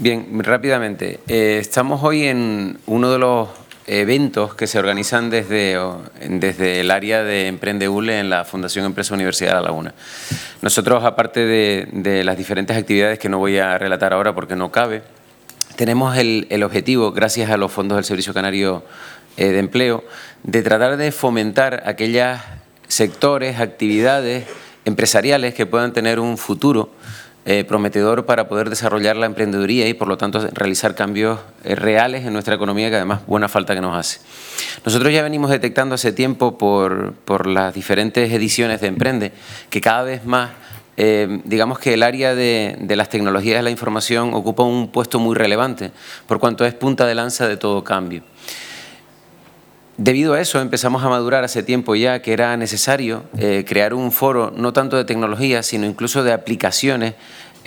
Bien, rápidamente. Eh, estamos hoy en uno de los eventos que se organizan desde, desde el área de Ule en la Fundación Empresa Universidad de La Laguna. Nosotros, aparte de, las diferentes actividades que no voy a relatar ahora porque no cabe, tenemos el, objetivo, gracias a los fondos del Servicio Canario eh, de Empleo, de tratar de fomentar aquellos sectores, actividades empresariales que puedan tener un futuro eh, prometedor para poder desarrollar la emprendeduría y, por lo tanto, realizar cambios eh, reales en nuestra economía que, además, buena falta que nos hace. Nosotros ya venimos detectando hace tiempo, por, por las diferentes ediciones de Emprende, que cada vez más eh, digamos que el área de, de, las tecnologías de la información ocupa un puesto muy relevante, por cuanto es punta de lanza de todo cambio. Debido a eso empezamos a madurar hace tiempo ya que era necesario crear un foro no tanto de tecnología, sino incluso de aplicaciones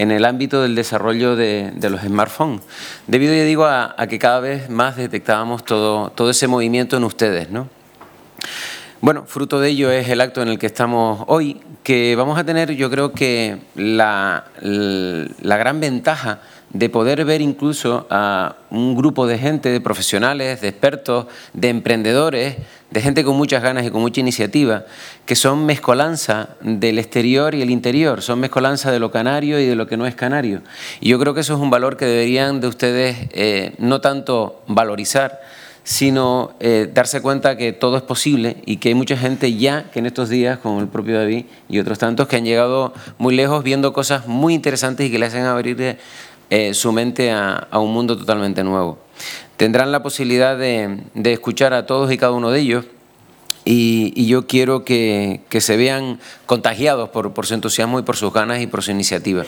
en el ámbito del desarrollo de, los smartphones. Debido, ya digo, a, que cada vez más detectábamos todo, todo ese movimiento en ustedes. ¿no? Bueno, fruto de ello es el acto en el que estamos hoy, que vamos a tener yo creo que la, la gran ventaja de poder ver incluso a un grupo de gente, de profesionales, de expertos, de emprendedores, de gente con muchas ganas y con mucha iniciativa, que son mezcolanza del exterior y el interior, son mezcolanza de lo canario y de lo que no es canario. Y yo creo que eso es un valor que deberían de ustedes eh, no tanto valorizar, sino eh, darse cuenta que todo es posible y que hay mucha gente ya que en estos días, como el propio David y otros tantos, que han llegado muy lejos viendo cosas muy interesantes y que le hacen abrir eh, su mente a, un mundo totalmente nuevo. Tendrán la posibilidad de, escuchar a todos y cada uno de ellos y, yo quiero que, se vean contagiados por, su entusiasmo y por sus ganas y por su iniciativa.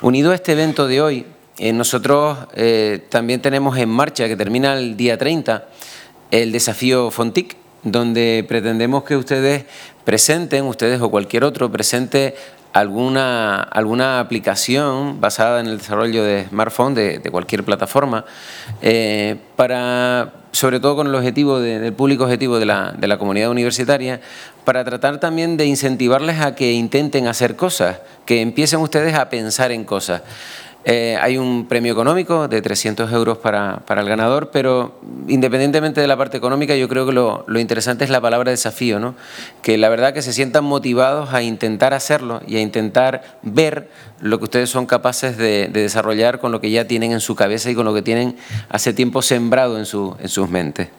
Unido a este evento de hoy, eh, nosotros eh, también tenemos en marcha, que termina el día 30, el desafío Fontic, donde pretendemos que ustedes presenten, ustedes o cualquier otro, presente alguna, alguna aplicación basada en el desarrollo de smartphone de, cualquier plataforma, eh, para, sobre todo con el objetivo del público objetivo de la, de la comunidad universitaria, para tratar también de incentivarles a que intenten hacer cosas, que empiecen ustedes a pensar en cosas. Eh, hay un premio económico de 300 euros para, el ganador, pero independientemente de la parte económica, yo creo que lo, interesante es la palabra desafío, ¿no? que la verdad que se sientan motivados a intentar hacerlo y a intentar ver lo que ustedes son capaces de, desarrollar con lo que ya tienen en su cabeza y con lo que tienen hace tiempo sembrado en, su, en sus mentes.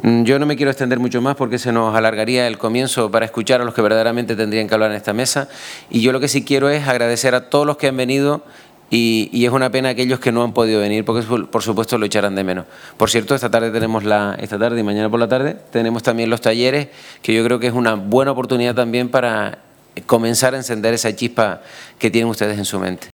Mm, yo no me quiero extender mucho más porque se nos alargaría el comienzo para escuchar a los que verdaderamente tendrían que hablar en esta mesa. Y yo lo que sí quiero es agradecer a todos los que han venido y, es una pena aquellos que no han podido venir porque por supuesto lo echarán de menos. Por cierto, esta tarde tenemos la, esta tarde y mañana por la tarde tenemos también los talleres que yo creo que es una buena oportunidad también para comenzar a encender esa chispa que tienen ustedes en su mente.